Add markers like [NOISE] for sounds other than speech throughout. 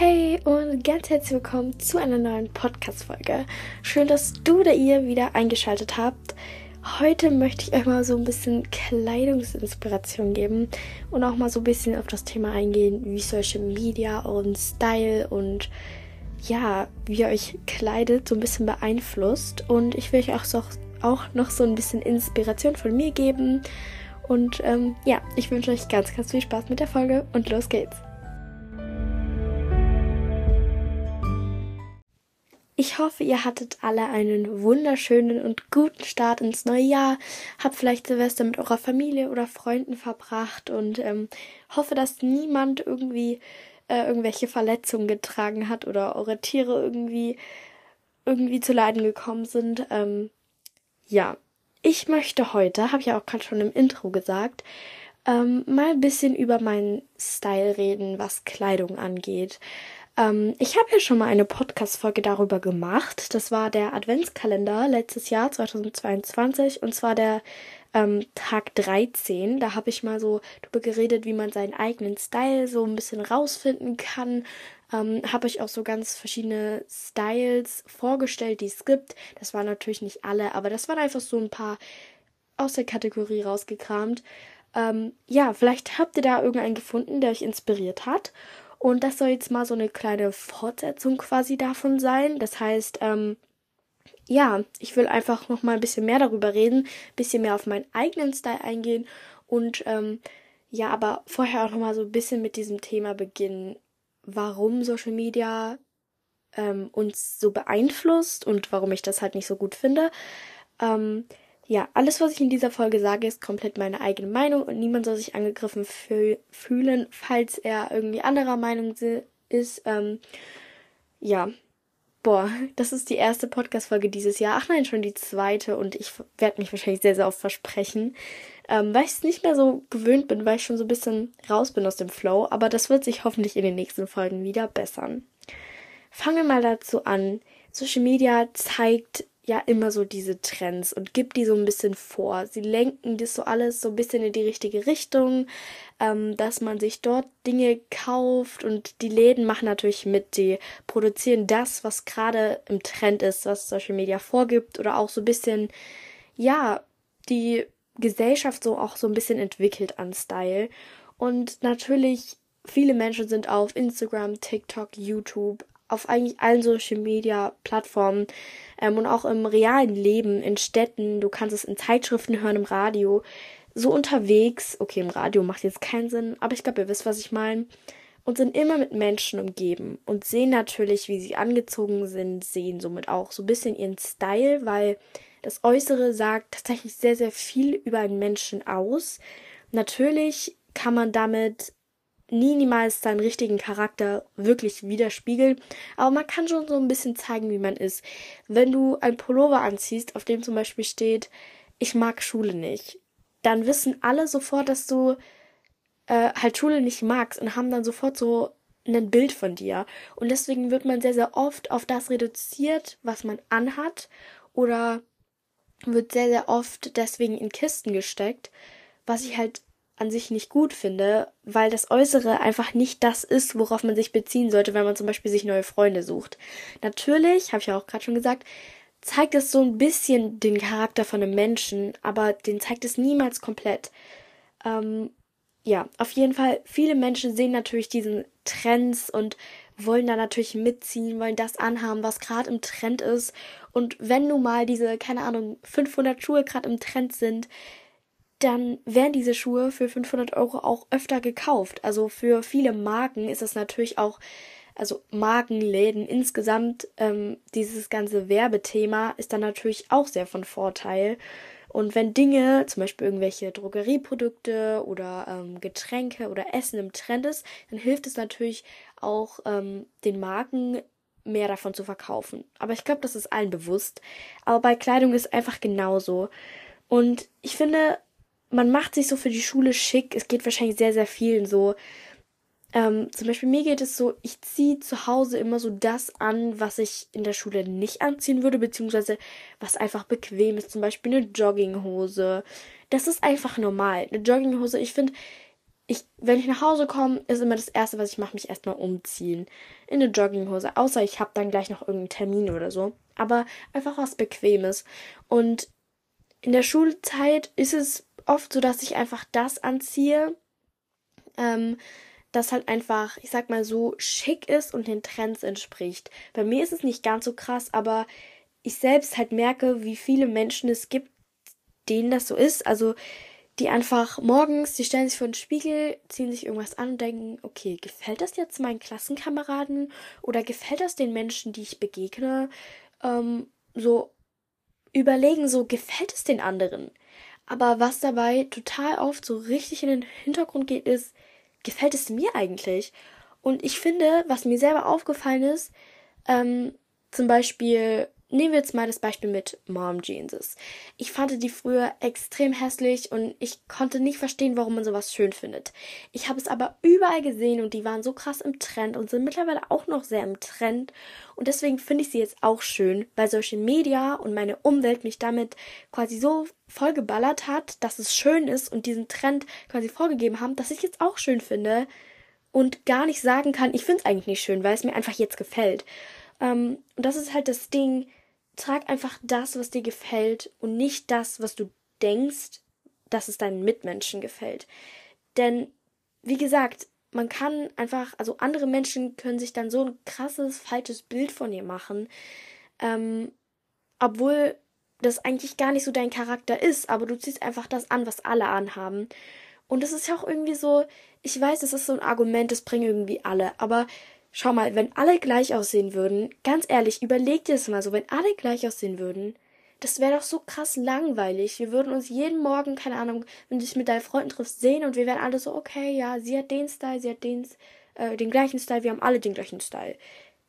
Hey und ganz herzlich willkommen zu einer neuen Podcast-Folge. Schön, dass du oder ihr wieder eingeschaltet habt. Heute möchte ich euch mal so ein bisschen Kleidungsinspiration geben und auch mal so ein bisschen auf das Thema eingehen, wie Social Media und Style und ja, wie ihr euch kleidet, so ein bisschen beeinflusst. Und ich will euch auch, so, auch noch so ein bisschen Inspiration von mir geben. Und ähm, ja, ich wünsche euch ganz, ganz viel Spaß mit der Folge und los geht's. Ich hoffe, ihr hattet alle einen wunderschönen und guten Start ins neue Jahr. Habt vielleicht Silvester mit eurer Familie oder Freunden verbracht und ähm, hoffe, dass niemand irgendwie äh, irgendwelche Verletzungen getragen hat oder eure Tiere irgendwie irgendwie zu Leiden gekommen sind. Ähm, ja, ich möchte heute, habe ich ja auch gerade schon im Intro gesagt, ähm, mal ein bisschen über meinen Style reden, was Kleidung angeht. Ähm, ich habe ja schon mal eine Podcast-Folge darüber gemacht. Das war der Adventskalender letztes Jahr, 2022, und zwar der ähm, Tag 13. Da habe ich mal so darüber geredet, wie man seinen eigenen Style so ein bisschen rausfinden kann. Ähm, habe ich auch so ganz verschiedene Styles vorgestellt, die es gibt. Das waren natürlich nicht alle, aber das waren einfach so ein paar aus der Kategorie rausgekramt. Ähm, ja, vielleicht habt ihr da irgendeinen gefunden, der euch inspiriert hat. Und das soll jetzt mal so eine kleine Fortsetzung quasi davon sein. Das heißt, ähm, ja, ich will einfach noch mal ein bisschen mehr darüber reden, ein bisschen mehr auf meinen eigenen Style eingehen und ähm, ja, aber vorher auch noch mal so ein bisschen mit diesem Thema beginnen, warum Social Media ähm, uns so beeinflusst und warum ich das halt nicht so gut finde. Ähm, ja, alles, was ich in dieser Folge sage, ist komplett meine eigene Meinung und niemand soll sich angegriffen fühlen, falls er irgendwie anderer Meinung ist. Ähm, ja, boah, [LAUGHS] das ist die erste Podcast-Folge dieses Jahr. Ach nein, schon die zweite und ich werde mich wahrscheinlich sehr, sehr oft versprechen, ähm, weil ich es nicht mehr so gewöhnt bin, weil ich schon so ein bisschen raus bin aus dem Flow. Aber das wird sich hoffentlich in den nächsten Folgen wieder bessern. Fangen wir mal dazu an. Social Media zeigt ja immer so diese Trends und gibt die so ein bisschen vor. Sie lenken das so alles so ein bisschen in die richtige Richtung, ähm, dass man sich dort Dinge kauft und die Läden machen natürlich mit. Die produzieren das, was gerade im Trend ist, was Social Media vorgibt oder auch so ein bisschen, ja, die Gesellschaft so auch so ein bisschen entwickelt an Style. Und natürlich, viele Menschen sind auf Instagram, TikTok, YouTube, auf eigentlich allen Social Media Plattformen ähm, und auch im realen Leben, in Städten, du kannst es in Zeitschriften hören, im Radio, so unterwegs, okay, im Radio macht jetzt keinen Sinn, aber ich glaube, ihr wisst, was ich meine, und sind immer mit Menschen umgeben und sehen natürlich, wie sie angezogen sind, sehen somit auch so ein bisschen ihren Style, weil das Äußere sagt tatsächlich sehr, sehr viel über einen Menschen aus. Natürlich kann man damit nie niemals seinen richtigen Charakter wirklich widerspiegeln, aber man kann schon so ein bisschen zeigen, wie man ist. Wenn du ein Pullover anziehst, auf dem zum Beispiel steht, ich mag Schule nicht, dann wissen alle sofort, dass du äh, halt Schule nicht magst und haben dann sofort so ein Bild von dir. Und deswegen wird man sehr, sehr oft auf das reduziert, was man anhat oder wird sehr, sehr oft deswegen in Kisten gesteckt, was ich halt an sich nicht gut finde, weil das Äußere einfach nicht das ist, worauf man sich beziehen sollte, wenn man zum Beispiel sich neue Freunde sucht. Natürlich, habe ich ja auch gerade schon gesagt, zeigt es so ein bisschen den Charakter von einem Menschen, aber den zeigt es niemals komplett. Ähm, ja, auf jeden Fall, viele Menschen sehen natürlich diesen Trends und wollen da natürlich mitziehen, wollen das anhaben, was gerade im Trend ist. Und wenn nun mal diese, keine Ahnung, 500 Schuhe gerade im Trend sind, dann werden diese Schuhe für 500 Euro auch öfter gekauft. Also für viele Marken ist es natürlich auch, also Markenläden insgesamt, ähm, dieses ganze Werbethema ist dann natürlich auch sehr von Vorteil. Und wenn Dinge, zum Beispiel irgendwelche Drogerieprodukte oder ähm, Getränke oder Essen im Trend ist, dann hilft es natürlich auch ähm, den Marken mehr davon zu verkaufen. Aber ich glaube, das ist allen bewusst. Aber bei Kleidung ist einfach genauso. Und ich finde, man macht sich so für die Schule schick. Es geht wahrscheinlich sehr, sehr vielen so. Ähm, zum Beispiel mir geht es so, ich ziehe zu Hause immer so das an, was ich in der Schule nicht anziehen würde, beziehungsweise was einfach bequem ist. Zum Beispiel eine Jogginghose. Das ist einfach normal. Eine Jogginghose, ich finde, ich, wenn ich nach Hause komme, ist immer das Erste, was ich mache, mich erstmal umziehen. In eine Jogginghose. Außer ich habe dann gleich noch irgendeinen Termin oder so. Aber einfach was Bequemes. Und in der Schulzeit ist es oft so, dass ich einfach das anziehe, ähm, das halt einfach, ich sag mal so, schick ist und den Trends entspricht. Bei mir ist es nicht ganz so krass, aber ich selbst halt merke, wie viele Menschen es gibt, denen das so ist. Also die einfach morgens, die stellen sich vor den Spiegel, ziehen sich irgendwas an und denken, okay, gefällt das jetzt meinen Klassenkameraden oder gefällt das den Menschen, die ich begegne? Ähm, so überlegen, so gefällt es den anderen. Aber was dabei total oft so richtig in den Hintergrund geht, ist, gefällt es mir eigentlich? Und ich finde, was mir selber aufgefallen ist, ähm, zum Beispiel Nehmen wir jetzt mal das Beispiel mit Mom Jeanses. Ich fand die früher extrem hässlich und ich konnte nicht verstehen, warum man sowas schön findet. Ich habe es aber überall gesehen und die waren so krass im Trend und sind mittlerweile auch noch sehr im Trend. Und deswegen finde ich sie jetzt auch schön, weil Social Media und meine Umwelt mich damit quasi so vollgeballert hat, dass es schön ist und diesen Trend quasi vorgegeben haben, dass ich jetzt auch schön finde und gar nicht sagen kann, ich finde es eigentlich nicht schön, weil es mir einfach jetzt gefällt. Ähm, und das ist halt das Ding, trag einfach das, was dir gefällt und nicht das, was du denkst, dass es deinen Mitmenschen gefällt. Denn, wie gesagt, man kann einfach, also andere Menschen können sich dann so ein krasses, falsches Bild von dir machen, ähm, obwohl das eigentlich gar nicht so dein Charakter ist, aber du ziehst einfach das an, was alle anhaben. Und das ist ja auch irgendwie so, ich weiß, das ist so ein Argument, das bringen irgendwie alle, aber Schau mal, wenn alle gleich aussehen würden, ganz ehrlich, überleg dir das mal so, wenn alle gleich aussehen würden, das wäre doch so krass langweilig. Wir würden uns jeden Morgen, keine Ahnung, wenn du dich mit deinen Freunden triffst, sehen und wir wären alle so, okay, ja, sie hat den Style, sie hat den, äh, den gleichen Style, wir haben alle den gleichen Style.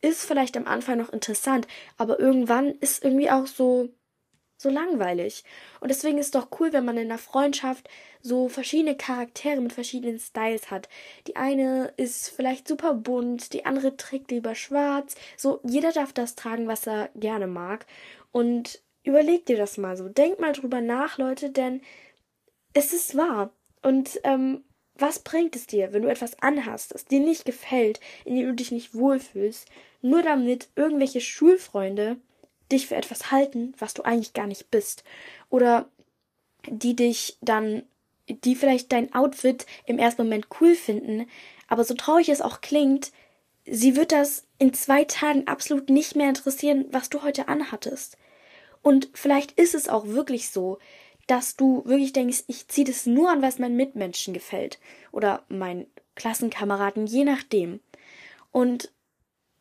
Ist vielleicht am Anfang noch interessant, aber irgendwann ist irgendwie auch so, so langweilig. Und deswegen ist es doch cool, wenn man in einer Freundschaft so verschiedene Charaktere mit verschiedenen Styles hat. Die eine ist vielleicht super bunt, die andere trägt lieber schwarz. So, jeder darf das tragen, was er gerne mag. Und überleg dir das mal so. Denk mal drüber nach, Leute, denn es ist wahr. Und ähm, was bringt es dir, wenn du etwas anhast, das dir nicht gefällt, in dem du dich nicht wohlfühlst, nur damit irgendwelche Schulfreunde dich für etwas halten, was du eigentlich gar nicht bist. Oder die dich dann, die vielleicht dein Outfit im ersten Moment cool finden, aber so traurig es auch klingt, sie wird das in zwei Tagen absolut nicht mehr interessieren, was du heute anhattest. Und vielleicht ist es auch wirklich so, dass du wirklich denkst, ich ziehe das nur an, was meinen Mitmenschen gefällt. Oder meinen Klassenkameraden, je nachdem. Und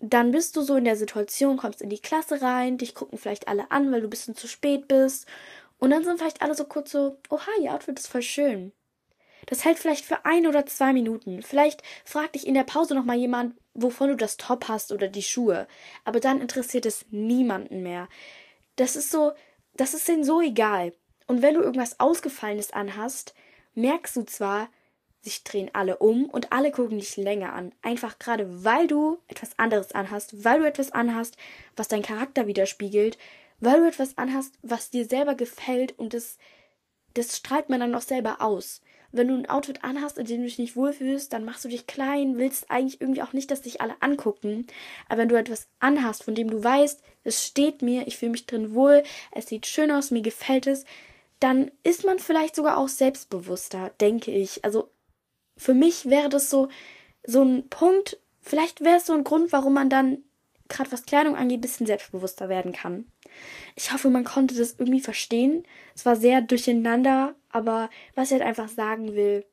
dann bist du so in der Situation, kommst in die Klasse rein, dich gucken vielleicht alle an, weil du ein bisschen zu spät bist. Und dann sind vielleicht alle so kurz so, oha, ihr Outfit ist voll schön. Das hält vielleicht für ein oder zwei Minuten. Vielleicht fragt dich in der Pause nochmal jemand, wovon du das Top hast oder die Schuhe. Aber dann interessiert es niemanden mehr. Das ist so, das ist denen so egal. Und wenn du irgendwas Ausgefallenes anhast, merkst du zwar, sich drehen alle um und alle gucken dich länger an. Einfach gerade, weil du etwas anderes anhast, weil du etwas anhast, was dein Charakter widerspiegelt, weil du etwas anhast, was dir selber gefällt und das, das strahlt man dann auch selber aus. Wenn du ein Outfit anhast, in dem du dich nicht wohlfühlst, dann machst du dich klein, willst eigentlich irgendwie auch nicht, dass dich alle angucken. Aber wenn du etwas anhast, von dem du weißt, es steht mir, ich fühle mich drin wohl, es sieht schön aus, mir gefällt es, dann ist man vielleicht sogar auch selbstbewusster, denke ich. Also für mich wäre das so, so ein Punkt, vielleicht wäre es so ein Grund, warum man dann, gerade was Kleidung angeht, ein bisschen selbstbewusster werden kann. Ich hoffe, man konnte das irgendwie verstehen. Es war sehr durcheinander, aber was ich halt einfach sagen will,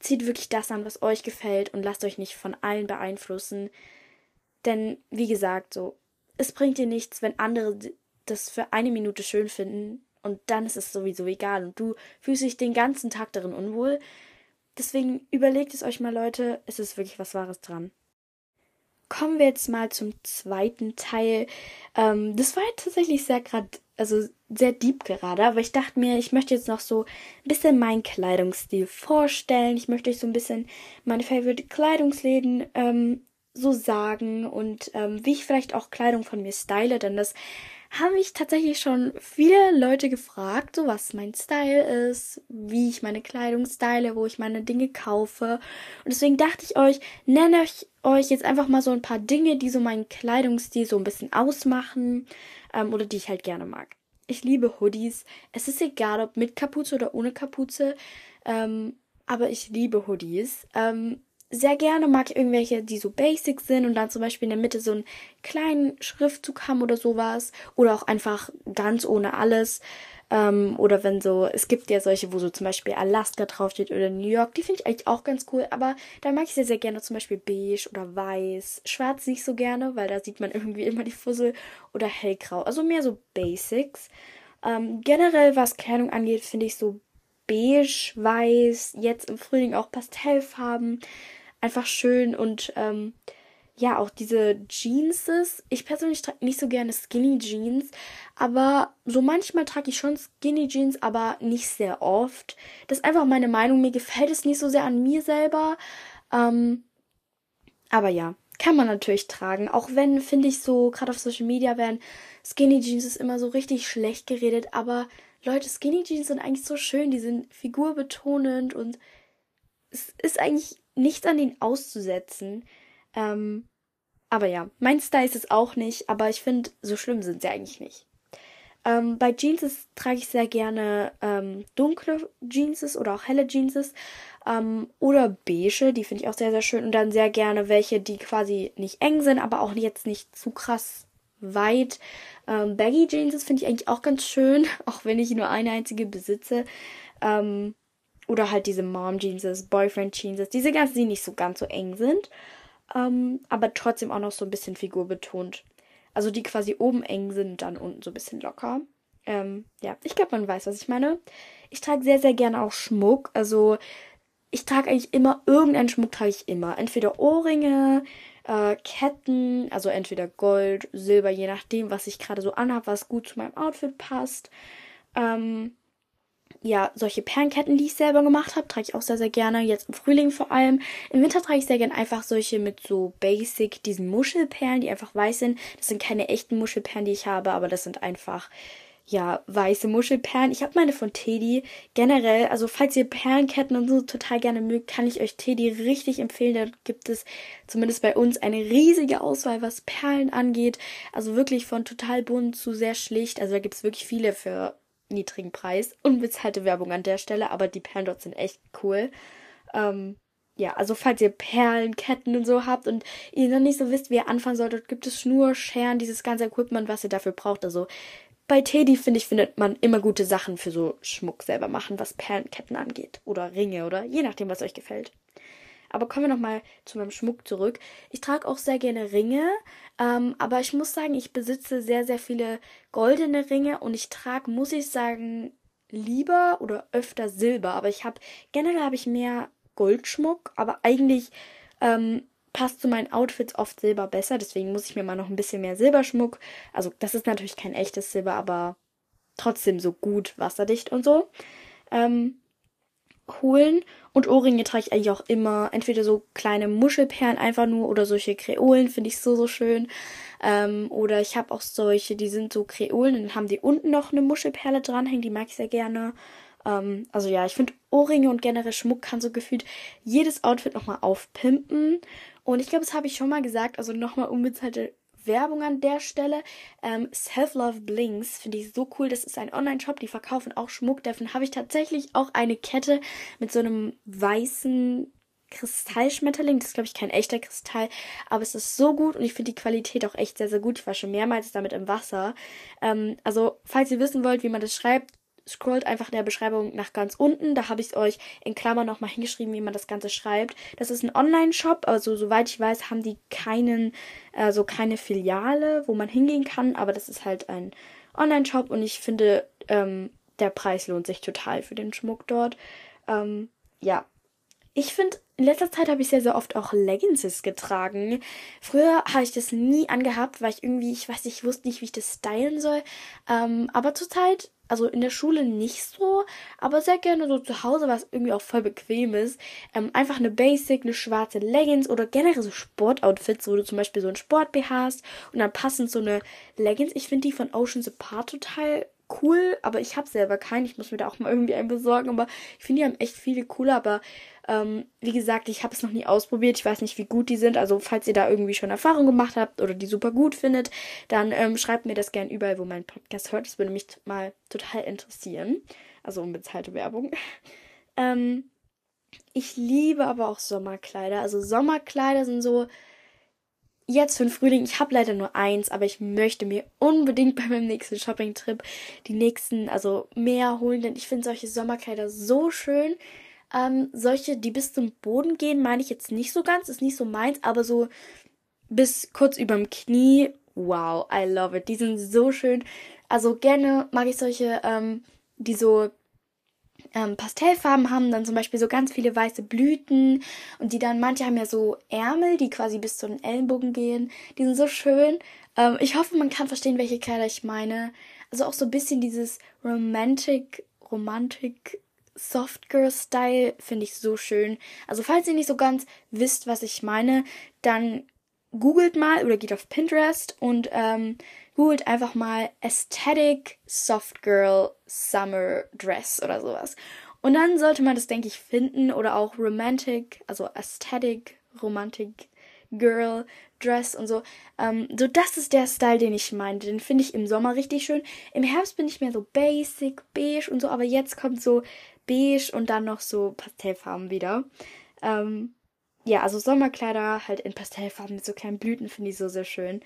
zieht wirklich das an, was euch gefällt und lasst euch nicht von allen beeinflussen. Denn, wie gesagt, so, es bringt dir nichts, wenn andere das für eine Minute schön finden und dann ist es sowieso egal und du fühlst dich den ganzen Tag darin unwohl. Deswegen überlegt es euch mal, Leute, es ist wirklich was Wahres dran. Kommen wir jetzt mal zum zweiten Teil. Ähm, das war jetzt tatsächlich sehr gerade, also sehr deep gerade, aber ich dachte mir, ich möchte jetzt noch so ein bisschen meinen Kleidungsstil vorstellen. Ich möchte euch so ein bisschen meine Favorite Kleidungsläden ähm, so sagen und ähm, wie ich vielleicht auch Kleidung von mir style, denn das haben mich tatsächlich schon viele Leute gefragt, so was mein Style ist, wie ich meine Kleidung style, wo ich meine Dinge kaufe. Und deswegen dachte ich euch, nenne ich euch jetzt einfach mal so ein paar Dinge, die so meinen Kleidungsstil so ein bisschen ausmachen ähm, oder die ich halt gerne mag. Ich liebe Hoodies. Es ist egal, ob mit Kapuze oder ohne Kapuze. Ähm, aber ich liebe Hoodies. Ähm, sehr gerne mag ich irgendwelche, die so basic sind und dann zum Beispiel in der Mitte so einen kleinen Schriftzug haben oder sowas. Oder auch einfach ganz ohne alles. Ähm, oder wenn so, es gibt ja solche, wo so zum Beispiel Alaska draufsteht oder New York. Die finde ich eigentlich auch ganz cool. Aber da mag ich sehr, sehr gerne zum Beispiel beige oder weiß. Schwarz nicht so gerne, weil da sieht man irgendwie immer die Fussel. Oder hellgrau. Also mehr so Basics. Ähm, generell, was Kleidung angeht, finde ich so beige, weiß, jetzt im Frühling auch Pastellfarben einfach schön und ähm, ja, auch diese Jeanses. Ich persönlich trage nicht so gerne Skinny Jeans, aber so manchmal trage ich schon Skinny Jeans, aber nicht sehr oft. Das ist einfach meine Meinung. Mir gefällt es nicht so sehr an mir selber. Ähm, aber ja, kann man natürlich tragen. Auch wenn, finde ich so, gerade auf Social Media werden Skinny Jeans ist immer so richtig schlecht geredet, aber Leute, Skinny Jeans sind eigentlich so schön, die sind figurbetonend und es ist eigentlich nichts an denen auszusetzen. Ähm, aber ja, mein Style ist es auch nicht, aber ich finde, so schlimm sind sie eigentlich nicht. Ähm, bei Jeans trage ich sehr gerne ähm, dunkle Jeans oder auch helle Jeans ähm, oder beige, die finde ich auch sehr, sehr schön. Und dann sehr gerne welche, die quasi nicht eng sind, aber auch jetzt nicht zu krass weit. Ähm, Baggy Jeans finde ich eigentlich auch ganz schön, [LAUGHS] auch wenn ich nur eine einzige besitze. Ähm, oder halt diese Mom Jeans, Boyfriend Jeans, diese ganzen, die nicht so ganz so eng sind, ähm, aber trotzdem auch noch so ein bisschen figurbetont. Also die quasi oben eng sind, dann unten so ein bisschen locker. Ähm, ja, ich glaube, man weiß, was ich meine. Ich trage sehr, sehr gerne auch Schmuck. Also ich trage eigentlich immer, irgendeinen Schmuck trage ich immer. Entweder Ohrringe, äh, Ketten, also entweder Gold, Silber, je nachdem, was ich gerade so anhabe, was gut zu meinem Outfit passt. Ähm, ja, solche Perlenketten, die ich selber gemacht habe, trage ich auch sehr, sehr gerne. Jetzt im Frühling vor allem. Im Winter trage ich sehr gerne einfach solche mit so Basic, diesen Muschelperlen, die einfach weiß sind. Das sind keine echten Muschelperlen, die ich habe, aber das sind einfach, ja, weiße Muschelperlen. Ich habe meine von Teddy. Generell, also falls ihr Perlenketten und so total gerne mögt, kann ich euch Teddy richtig empfehlen. Da gibt es zumindest bei uns eine riesige Auswahl, was Perlen angeht. Also wirklich von total bunt zu sehr schlicht. Also da gibt es wirklich viele für niedrigen Preis. Unbezahlte Werbung an der Stelle, aber die Perlen dort sind echt cool. Ähm, ja, also falls ihr Perlen, Ketten und so habt und ihr noch nicht so wisst, wie ihr anfangen sollt, dort gibt es Schnur, Scheren, dieses ganze Equipment, was ihr dafür braucht. Also bei Teddy, finde ich, findet man immer gute Sachen für so Schmuck selber machen, was Perlenketten angeht. Oder Ringe oder je nachdem, was euch gefällt. Aber kommen wir nochmal zu meinem Schmuck zurück. Ich trage auch sehr gerne Ringe, ähm, aber ich muss sagen, ich besitze sehr, sehr viele goldene Ringe und ich trage, muss ich sagen, lieber oder öfter Silber. Aber ich habe, generell habe ich mehr Goldschmuck, aber eigentlich ähm, passt zu meinen Outfits oft Silber besser. Deswegen muss ich mir mal noch ein bisschen mehr Silberschmuck. Also, das ist natürlich kein echtes Silber, aber trotzdem so gut wasserdicht und so. Ähm, holen. Und Ohrringe trage ich eigentlich auch immer. Entweder so kleine Muschelperlen einfach nur oder solche Kreolen finde ich so, so schön. Ähm, oder ich habe auch solche, die sind so Kreolen und haben die unten noch eine Muschelperle dranhängen. Die mag ich sehr gerne. Ähm, also ja, ich finde Ohrringe und generell Schmuck kann so gefühlt jedes Outfit nochmal aufpimpen. Und ich glaube, das habe ich schon mal gesagt. Also nochmal unbezahlte Werbung an der Stelle. Ähm, Self-Love Blinks finde ich so cool. Das ist ein Online-Shop, die verkaufen auch Schmuck. Davon habe ich tatsächlich auch eine Kette mit so einem weißen Kristallschmetterling. Das ist, glaube ich, kein echter Kristall, aber es ist so gut und ich finde die Qualität auch echt sehr, sehr gut. Ich war schon mehrmals damit im Wasser. Ähm, also, falls ihr wissen wollt, wie man das schreibt, scrollt einfach in der Beschreibung nach ganz unten. Da habe ich es euch in Klammern nochmal hingeschrieben, wie man das Ganze schreibt. Das ist ein Online-Shop, also soweit ich weiß, haben die keinen, also keine Filiale, wo man hingehen kann, aber das ist halt ein Online-Shop und ich finde, ähm, der Preis lohnt sich total für den Schmuck dort. Ähm, ja. Ich finde, in letzter Zeit habe ich sehr, sehr oft auch Leggings getragen. Früher habe ich das nie angehabt, weil ich irgendwie, ich weiß nicht, ich wusste nicht, wie ich das stylen soll. Ähm, aber zurzeit also in der Schule nicht so, aber sehr gerne so zu Hause, was irgendwie auch voll bequem ist. Ähm, einfach eine Basic, eine schwarze Leggings oder generell so Sportoutfits, wo du zum Beispiel so ein Sport-BH hast und dann passend so eine Leggings. Ich finde die von Ocean's Apart total cool, aber ich habe selber keinen. Ich muss mir da auch mal irgendwie einen besorgen, aber ich finde, die haben echt viele coole, aber ähm, wie gesagt, ich habe es noch nie ausprobiert. Ich weiß nicht, wie gut die sind. Also, falls ihr da irgendwie schon Erfahrung gemacht habt oder die super gut findet, dann ähm, schreibt mir das gerne überall, wo mein Podcast hört. Das würde mich mal total interessieren. Also, unbezahlte Werbung. [LAUGHS] ähm, ich liebe aber auch Sommerkleider. Also, Sommerkleider sind so jetzt für den Frühling, ich habe leider nur eins, aber ich möchte mir unbedingt [LAUGHS] bei meinem nächsten Shopping-Trip die nächsten, also mehr holen, denn ich finde solche Sommerkleider so schön. Ähm, solche, die bis zum Boden gehen, meine ich jetzt nicht so ganz, ist nicht so meins, aber so bis kurz überm Knie. Wow, I love it. Die sind so schön. Also gerne mag ich solche, ähm, die so ähm, Pastellfarben haben, dann zum Beispiel so ganz viele weiße Blüten und die dann, manche haben ja so Ärmel, die quasi bis zu den Ellenbogen gehen. Die sind so schön. Ähm, ich hoffe, man kann verstehen, welche Kleider ich meine. Also auch so ein bisschen dieses Romantic, Romantik Soft Girl Style finde ich so schön. Also falls ihr nicht so ganz wisst, was ich meine, dann googelt mal oder geht auf Pinterest und ähm, googelt einfach mal Aesthetic Soft Girl Summer Dress oder sowas. Und dann sollte man das, denke ich, finden oder auch Romantic, also Aesthetic Romantic Girl Dress und so. Ähm, so, das ist der Style, den ich meine. Den finde ich im Sommer richtig schön. Im Herbst bin ich mehr so basic, beige und so, aber jetzt kommt so beige und dann noch so Pastellfarben wieder. Ähm, ja, also Sommerkleider halt in Pastellfarben mit so kleinen Blüten finde ich so sehr schön.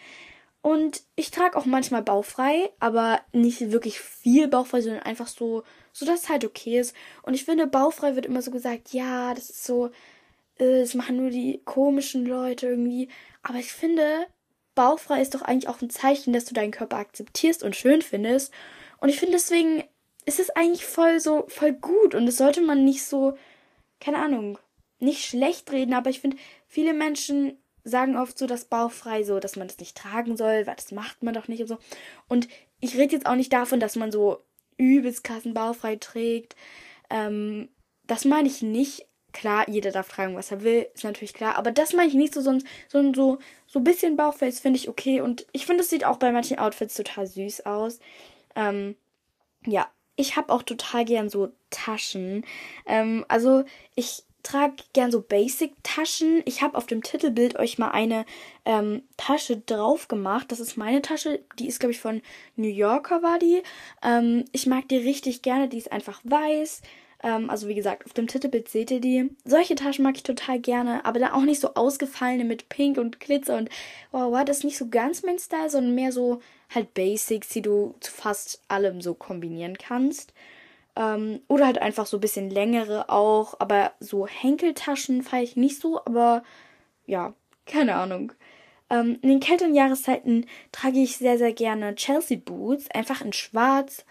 Und ich trage auch manchmal bauchfrei, aber nicht wirklich viel bauchfrei, sondern einfach so, so dass es halt okay ist. Und ich finde, bauchfrei wird immer so gesagt, ja, das ist so, äh, das machen nur die komischen Leute irgendwie. Aber ich finde, bauchfrei ist doch eigentlich auch ein Zeichen, dass du deinen Körper akzeptierst und schön findest. Und ich finde deswegen ist es eigentlich voll so, voll gut. Und das sollte man nicht so, keine Ahnung, nicht schlecht reden, aber ich finde, viele Menschen sagen oft so das bauchfrei so, dass man das nicht tragen soll, weil das macht man doch nicht und so. Und ich rede jetzt auch nicht davon, dass man so übelst krassen bauchfrei trägt. Ähm, das meine ich nicht. Klar, jeder darf tragen, was er will, ist natürlich klar. Aber das meine ich nicht so, sonst so, so, so ein bisschen Bauchfell finde ich okay. Und ich finde, es sieht auch bei manchen Outfits total süß aus. Ähm, ja, ich habe auch total gern so Taschen. Ähm, also ich trage gern so Basic-Taschen. Ich habe auf dem Titelbild euch mal eine ähm, Tasche drauf gemacht. Das ist meine Tasche. Die ist, glaube ich, von New Yorker war die. Ähm, ich mag die richtig gerne. Die ist einfach weiß. Ähm, also wie gesagt, auf dem Titelbild seht ihr die. Solche Taschen mag ich total gerne, aber dann auch nicht so ausgefallene mit Pink und Glitzer und wow, wow, das ist nicht so ganz mein Style, sondern mehr so halt Basics, die du zu fast allem so kombinieren kannst. Ähm, oder halt einfach so ein bisschen längere auch, aber so Henkeltaschen feiere ich nicht so, aber ja, keine Ahnung. Ähm, in den kälteren Jahreszeiten trage ich sehr, sehr gerne Chelsea Boots, einfach in schwarz.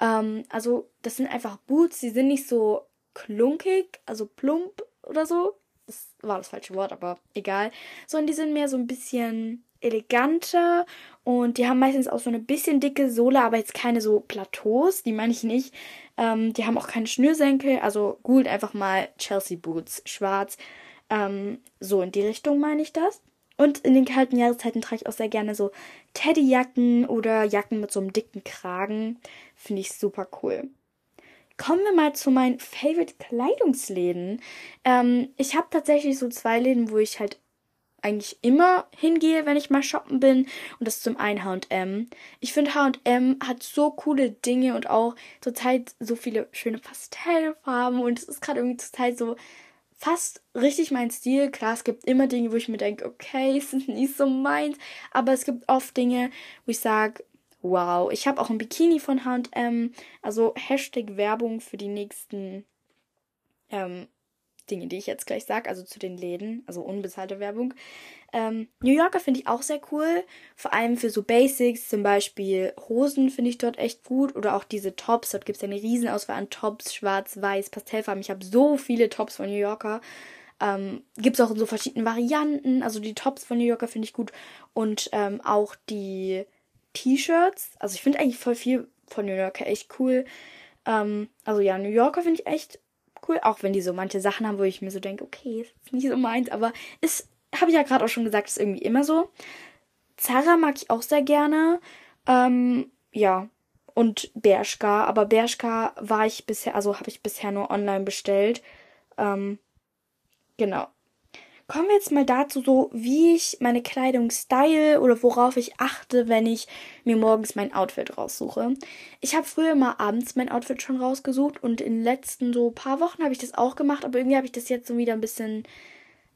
Ähm, also, das sind einfach Boots, die sind nicht so klunkig, also plump oder so. Das war das falsche Wort, aber egal. Sondern die sind mehr so ein bisschen eleganter und die haben meistens auch so eine bisschen dicke Sohle, aber jetzt keine so Plateaus, die meine ich nicht. Ähm, die haben auch keine Schnürsenkel, also gut einfach mal Chelsea Boots, schwarz. Ähm, so in die Richtung meine ich das. Und in den kalten Jahreszeiten trage ich auch sehr gerne so Teddyjacken oder Jacken mit so einem dicken Kragen. Finde ich super cool. Kommen wir mal zu meinen Favorite Kleidungsläden. Ähm, ich habe tatsächlich so zwei Läden, wo ich halt eigentlich immer hingehe, wenn ich mal shoppen bin. Und das ist zum einen HM. Ich finde HM hat so coole Dinge und auch zurzeit so viele schöne Pastellfarben. Und es ist gerade irgendwie zurzeit so fast richtig mein Stil. Klar, es gibt immer Dinge, wo ich mir denke, okay, [LAUGHS] es ist nicht so meins. Aber es gibt oft Dinge, wo ich sage, wow, ich habe auch ein Bikini von HM. Also Hashtag Werbung für die nächsten ähm, Dinge, die ich jetzt gleich sage, also zu den Läden, also unbezahlte Werbung. Ähm, New Yorker finde ich auch sehr cool, vor allem für so Basics, zum Beispiel Hosen finde ich dort echt gut oder auch diese Tops, dort gibt es eine Riesenauswahl an Tops, schwarz, weiß, Pastellfarben. Ich habe so viele Tops von New Yorker. Ähm, gibt es auch in so verschiedenen Varianten, also die Tops von New Yorker finde ich gut und ähm, auch die T-Shirts, also ich finde eigentlich voll viel von New Yorker echt cool. Ähm, also ja, New Yorker finde ich echt cool, auch wenn die so manche Sachen haben, wo ich mir so denke, okay, ist nicht so meins, aber ist, habe ich ja gerade auch schon gesagt, ist irgendwie immer so. Zara mag ich auch sehr gerne. Ähm, ja, und Bershka, aber Bershka war ich bisher, also habe ich bisher nur online bestellt. Ähm, genau. Kommen wir jetzt mal dazu, so wie ich meine Kleidung style oder worauf ich achte, wenn ich mir morgens mein Outfit raussuche. Ich habe früher mal abends mein Outfit schon rausgesucht und in den letzten so paar Wochen habe ich das auch gemacht, aber irgendwie habe ich das jetzt so wieder ein bisschen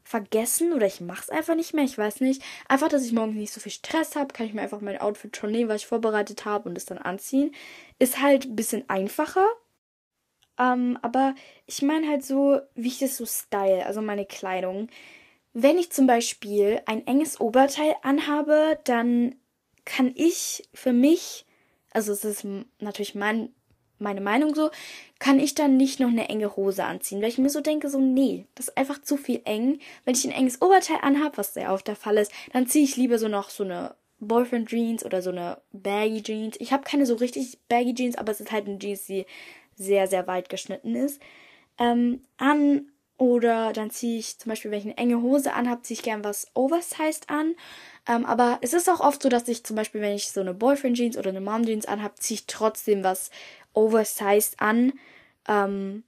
vergessen oder ich mache es einfach nicht mehr, ich weiß nicht. Einfach, dass ich morgens nicht so viel Stress habe, kann ich mir einfach mein Outfit schon nehmen, was ich vorbereitet habe und es dann anziehen. Ist halt ein bisschen einfacher. Ähm, aber ich meine halt so, wie ich das so style, also meine Kleidung. Wenn ich zum Beispiel ein enges Oberteil anhabe, dann kann ich für mich, also es ist natürlich mein meine Meinung so, kann ich dann nicht noch eine enge Hose anziehen, weil ich mir so denke, so nee, das ist einfach zu viel eng. Wenn ich ein enges Oberteil anhabe, was sehr oft der Fall ist, dann ziehe ich lieber so noch so eine Boyfriend Jeans oder so eine Baggy Jeans. Ich habe keine so richtig Baggy Jeans, aber es ist halt eine Jeans, die sehr, sehr weit geschnitten ist. Ähm, an oder dann ziehe ich zum Beispiel, wenn ich eine enge Hose anhabe, ziehe ich gern was Oversized an. Ähm, aber es ist auch oft so, dass ich zum Beispiel, wenn ich so eine Boyfriend Jeans oder eine Mom Jeans anhabe, ziehe ich trotzdem was oversized an. Ähm,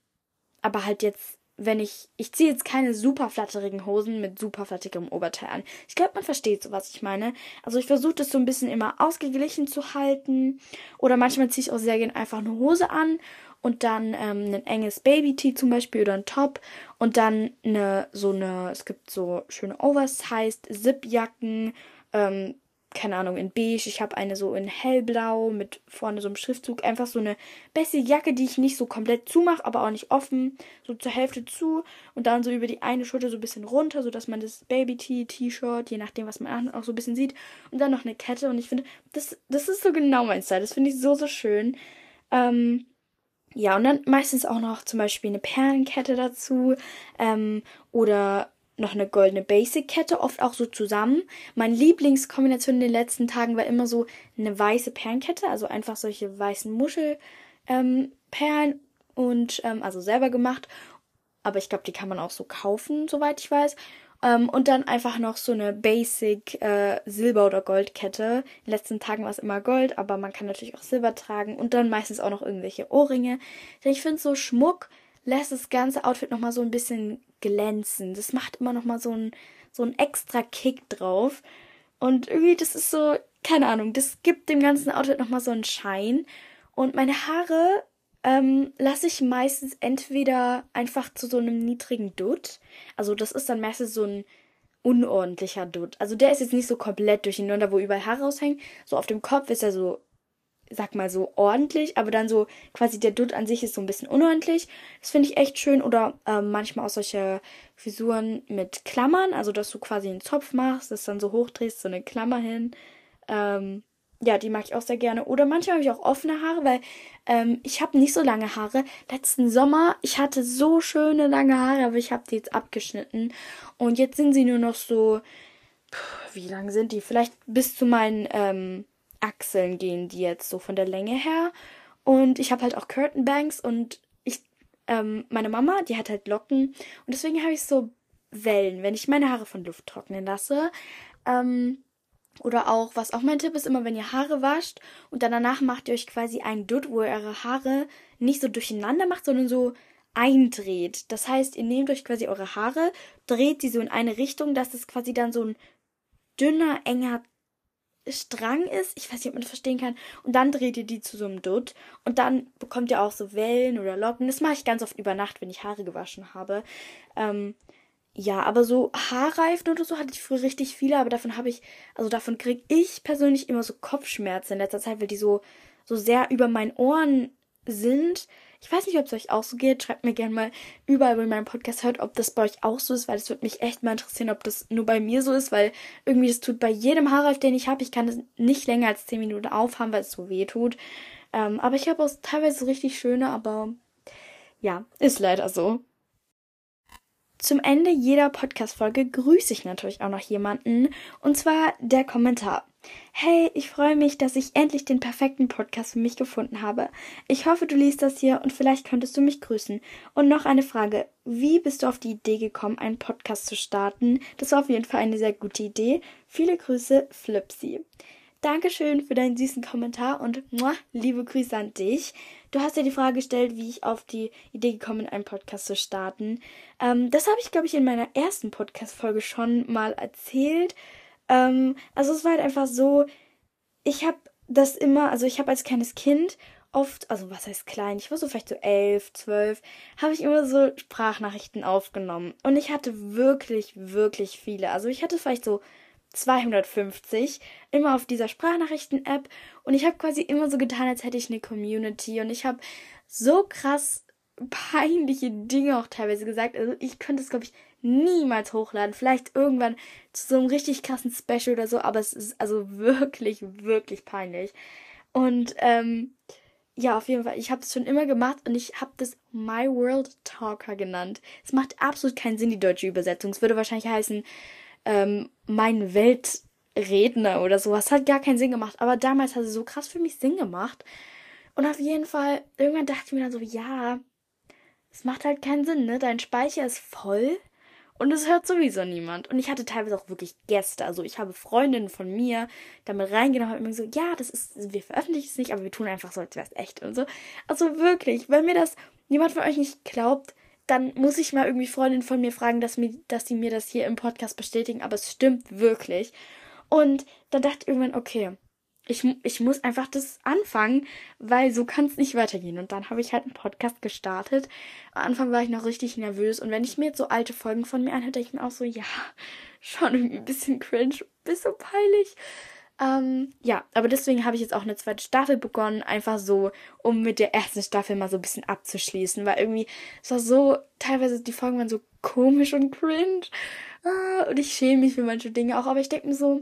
aber halt jetzt, wenn ich, ich ziehe jetzt keine super flatterigen Hosen mit super flatterigem Oberteil an. Ich glaube, man versteht so, was ich meine. Also ich versuche das so ein bisschen immer ausgeglichen zu halten. Oder manchmal ziehe ich auch sehr gerne einfach eine Hose an und dann ähm, ein enges Baby-Tee zum Beispiel oder ein Top und dann eine, so eine, es gibt so schöne Oversized Zip-Jacken, ähm, keine Ahnung, in beige. Ich habe eine so in hellblau mit vorne so einem Schriftzug. Einfach so eine bessere Jacke, die ich nicht so komplett zumache, aber auch nicht offen. So zur Hälfte zu und dann so über die eine Schulter so ein bisschen runter, sodass man das Baby-Tee-T-Shirt, je nachdem, was man an, auch so ein bisschen sieht. Und dann noch eine Kette. Und ich finde, das, das ist so genau mein Style. Das finde ich so, so schön. Ähm, ja, und dann meistens auch noch zum Beispiel eine Perlenkette dazu. Ähm, oder noch eine goldene Basic-Kette, oft auch so zusammen. Meine Lieblingskombination in den letzten Tagen war immer so eine weiße Perlenkette, also einfach solche weißen Muschelperlen ähm, und ähm, also selber gemacht. Aber ich glaube, die kann man auch so kaufen, soweit ich weiß. Ähm, und dann einfach noch so eine Basic äh, Silber- oder Goldkette. In den letzten Tagen war es immer Gold, aber man kann natürlich auch Silber tragen. Und dann meistens auch noch irgendwelche Ohrringe. Denn ich finde so Schmuck lässt das ganze Outfit nochmal so ein bisschen glänzen. Das macht immer nochmal so ein, so ein extra Kick drauf. Und irgendwie, das ist so, keine Ahnung, das gibt dem ganzen Outfit nochmal so einen Schein. Und meine Haare ähm, lasse ich meistens entweder einfach zu so einem niedrigen Dutt. Also das ist dann meistens so ein unordentlicher Dutt. Also der ist jetzt nicht so komplett durcheinander, wo überall Haare raushängen. So auf dem Kopf ist er so sag mal so, ordentlich, aber dann so quasi der Dutt an sich ist so ein bisschen unordentlich. Das finde ich echt schön. Oder ähm, manchmal auch solche Frisuren mit Klammern, also dass du quasi einen Zopf machst, das dann so hochdrehst, so eine Klammer hin. Ähm, ja, die mag ich auch sehr gerne. Oder manchmal habe ich auch offene Haare, weil ähm, ich habe nicht so lange Haare. Letzten Sommer, ich hatte so schöne lange Haare, aber ich habe die jetzt abgeschnitten. Und jetzt sind sie nur noch so, wie lang sind die? Vielleicht bis zu meinen ähm, Achseln gehen die jetzt so von der Länge her. Und ich habe halt auch Curtain Banks und ich, ähm, meine Mama, die hat halt Locken und deswegen habe ich so Wellen, wenn ich meine Haare von Luft trocknen lasse. Ähm, oder auch, was auch mein Tipp ist, immer wenn ihr Haare wascht und dann danach macht ihr euch quasi einen Dutt, wo ihr eure Haare nicht so durcheinander macht, sondern so eindreht. Das heißt, ihr nehmt euch quasi eure Haare, dreht sie so in eine Richtung, dass es quasi dann so ein dünner, enger Strang ist. Ich weiß nicht, ob man das verstehen kann. Und dann dreht ihr die zu so einem Dutt. Und dann bekommt ihr auch so Wellen oder Locken. Das mache ich ganz oft über Nacht, wenn ich Haare gewaschen habe. Ähm, ja, aber so Haarreifen oder so hatte ich früher richtig viele, aber davon habe ich, also davon kriege ich persönlich immer so Kopfschmerzen in letzter Zeit, weil die so, so sehr über meinen Ohren sind. Ich weiß nicht, ob es euch auch so geht. Schreibt mir gerne mal überall, wo ihr meinen Podcast hört, ob das bei euch auch so ist, weil es würde mich echt mal interessieren, ob das nur bei mir so ist, weil irgendwie das tut bei jedem Haarreif, den ich habe. Ich kann das nicht länger als 10 Minuten aufhaben, weil es so weh tut. Ähm, aber ich habe auch teilweise richtig schöne, aber ja, ist leider so. Zum Ende jeder Podcast-Folge grüße ich natürlich auch noch jemanden, und zwar der Kommentar. Hey, ich freue mich, dass ich endlich den perfekten Podcast für mich gefunden habe. Ich hoffe, du liest das hier und vielleicht könntest du mich grüßen. Und noch eine Frage. Wie bist du auf die Idee gekommen, einen Podcast zu starten? Das war auf jeden Fall eine sehr gute Idee. Viele Grüße, Flipsy. Dankeschön für deinen süßen Kommentar und muah, liebe Grüße an dich. Du hast ja die Frage gestellt, wie ich auf die Idee gekommen bin, einen Podcast zu starten. Ähm, das habe ich, glaube ich, in meiner ersten Podcast-Folge schon mal erzählt. Ähm, also es war halt einfach so, ich habe das immer, also ich habe als kleines Kind oft, also was heißt klein, ich war so vielleicht so elf, zwölf, habe ich immer so Sprachnachrichten aufgenommen. Und ich hatte wirklich, wirklich viele. Also ich hatte vielleicht so 250 immer auf dieser Sprachnachrichten-App und ich habe quasi immer so getan, als hätte ich eine Community und ich habe so krass peinliche Dinge auch teilweise gesagt. Also ich könnte es, glaube ich, niemals hochladen. Vielleicht irgendwann zu so einem richtig krassen Special oder so, aber es ist also wirklich, wirklich peinlich. Und ähm, ja, auf jeden Fall, ich habe es schon immer gemacht und ich habe das My World Talker genannt. Es macht absolut keinen Sinn, die deutsche Übersetzung. Es würde wahrscheinlich heißen, ähm, mein Weltredner oder sowas. Hat gar keinen Sinn gemacht. Aber damals hat es so krass für mich Sinn gemacht. Und auf jeden Fall, irgendwann dachte ich mir dann so, ja, es macht halt keinen Sinn, ne? Dein Speicher ist voll und es hört sowieso niemand. Und ich hatte teilweise auch wirklich Gäste. Also ich habe Freundinnen von mir damit reingenommen und immer so, ja, das ist, wir veröffentlichen es nicht, aber wir tun einfach so, als wäre es echt und so. Also wirklich, wenn mir das jemand von euch nicht glaubt, dann muss ich mal irgendwie Freundinnen von mir fragen, dass, mir, dass sie mir das hier im Podcast bestätigen, aber es stimmt wirklich. Und dann dachte ich irgendwann, okay, ich, ich muss einfach das anfangen, weil so kann es nicht weitergehen. Und dann habe ich halt einen Podcast gestartet. Am Anfang war ich noch richtig nervös. Und wenn ich mir jetzt so alte Folgen von mir anhöre, denke ich mir auch so, ja, [LAUGHS] schon irgendwie ein bisschen cringe, bisschen peinlich. Ähm, ja, aber deswegen habe ich jetzt auch eine zweite Staffel begonnen, einfach so, um mit der ersten Staffel mal so ein bisschen abzuschließen, weil irgendwie es war so, teilweise die Folgen waren so komisch und cringe. Ah, und ich schäme mich für manche Dinge auch, aber ich denke mir so,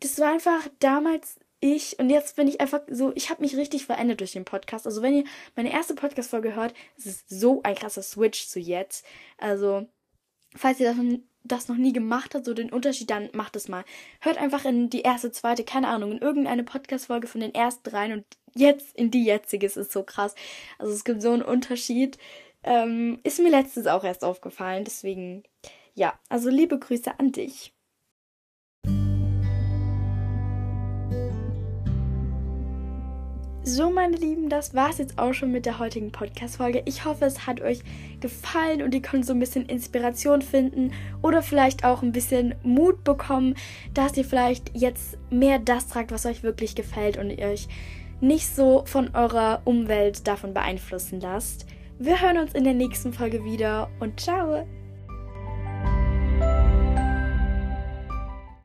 das war einfach damals ich und jetzt bin ich einfach so, ich habe mich richtig verändert durch den Podcast. Also wenn ihr meine erste Podcast-Folge hört, es ist so ein krasser Switch zu jetzt. Also, falls ihr das das noch nie gemacht hat, so den Unterschied, dann macht es mal. Hört einfach in die erste, zweite, keine Ahnung, in irgendeine Podcast-Folge von den ersten dreien und jetzt in die jetzige. Es ist so krass. Also es gibt so einen Unterschied. Ähm, ist mir letztens auch erst aufgefallen. Deswegen, ja, also liebe Grüße an dich. So, meine Lieben, das war's jetzt auch schon mit der heutigen Podcast-Folge. Ich hoffe, es hat euch gefallen und ihr könnt so ein bisschen Inspiration finden oder vielleicht auch ein bisschen Mut bekommen, dass ihr vielleicht jetzt mehr das tragt, was euch wirklich gefällt und ihr euch nicht so von eurer Umwelt davon beeinflussen lasst. Wir hören uns in der nächsten Folge wieder und ciao!